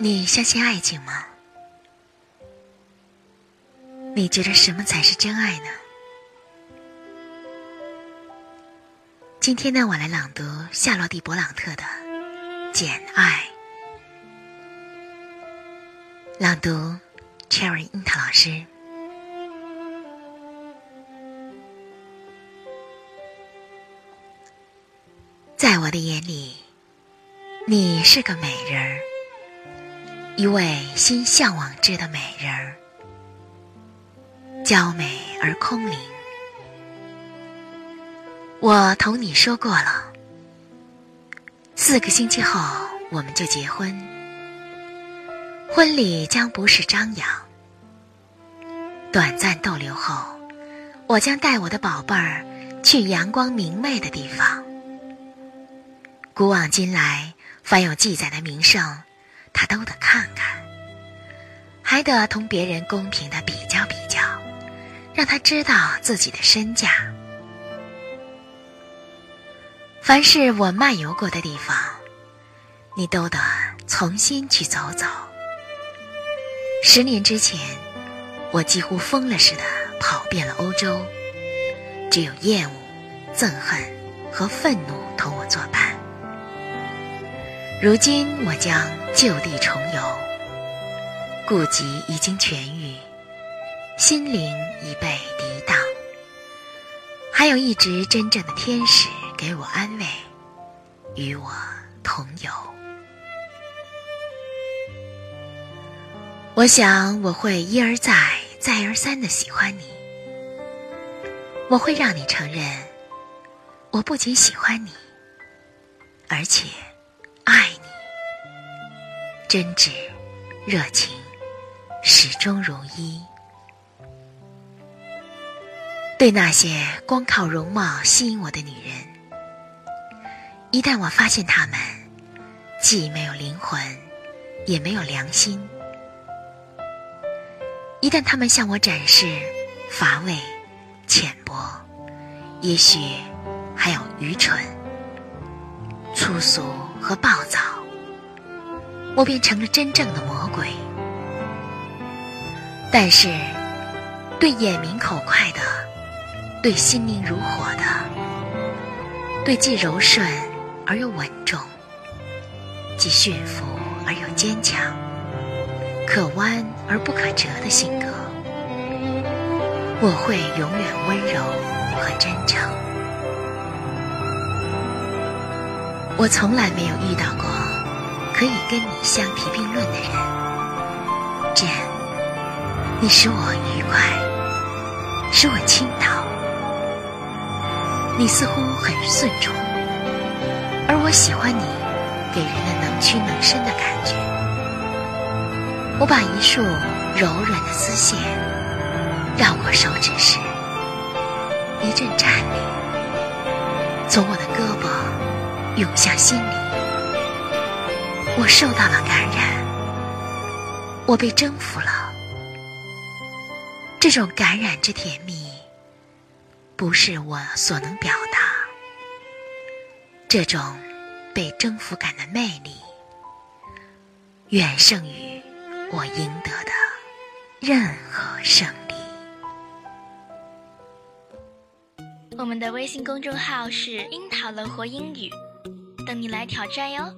你相信爱情吗？你觉得什么才是真爱呢？今天呢，我来朗读夏洛蒂·勃朗特的《简爱》，朗读 Cherry 樱桃老师。在我的眼里，你是个美人儿。一位心向往之的美人儿，娇美而空灵。我同你说过了，四个星期后我们就结婚，婚礼将不是张扬。短暂逗留后，我将带我的宝贝儿去阳光明媚的地方。古往今来，凡有记载的名胜。他都得看看，还得同别人公平的比较比较，让他知道自己的身价。凡是我漫游过的地方，你都得重新去走走。十年之前，我几乎疯了似的跑遍了欧洲，只有厌恶、憎恨和愤怒同我作伴。如今我将就地重游，顾疾已经痊愈，心灵已被涤荡，还有一直真正的天使给我安慰，与我同游。我想我会一而再、再而三的喜欢你，我会让你承认，我不仅喜欢你，而且。真挚、热情，始终如一。对那些光靠容貌吸引我的女人，一旦我发现她们既没有灵魂，也没有良心；一旦她们向我展示乏味、浅薄，也许还有愚蠢、粗俗。和暴躁，我便成了真正的魔鬼。但是，对眼明口快的，对心灵如火的，对既柔顺而又稳重，既驯服而又坚强，可弯而不可折的性格，我会永远温柔和真诚。我从来没有遇到过可以跟你相提并论的人这样你使我愉快，使我倾倒。你似乎很顺从，而我喜欢你给人的能屈能伸的感觉。我把一束柔软的丝线绕过手指时，一阵颤栗从我的胳膊。涌向心里，我受到了感染，我被征服了。这种感染之甜蜜，不是我所能表达。这种被征服感的魅力，远胜于我赢得的任何胜利。我们的微信公众号是“樱桃乐活英语”。等你来挑战哟！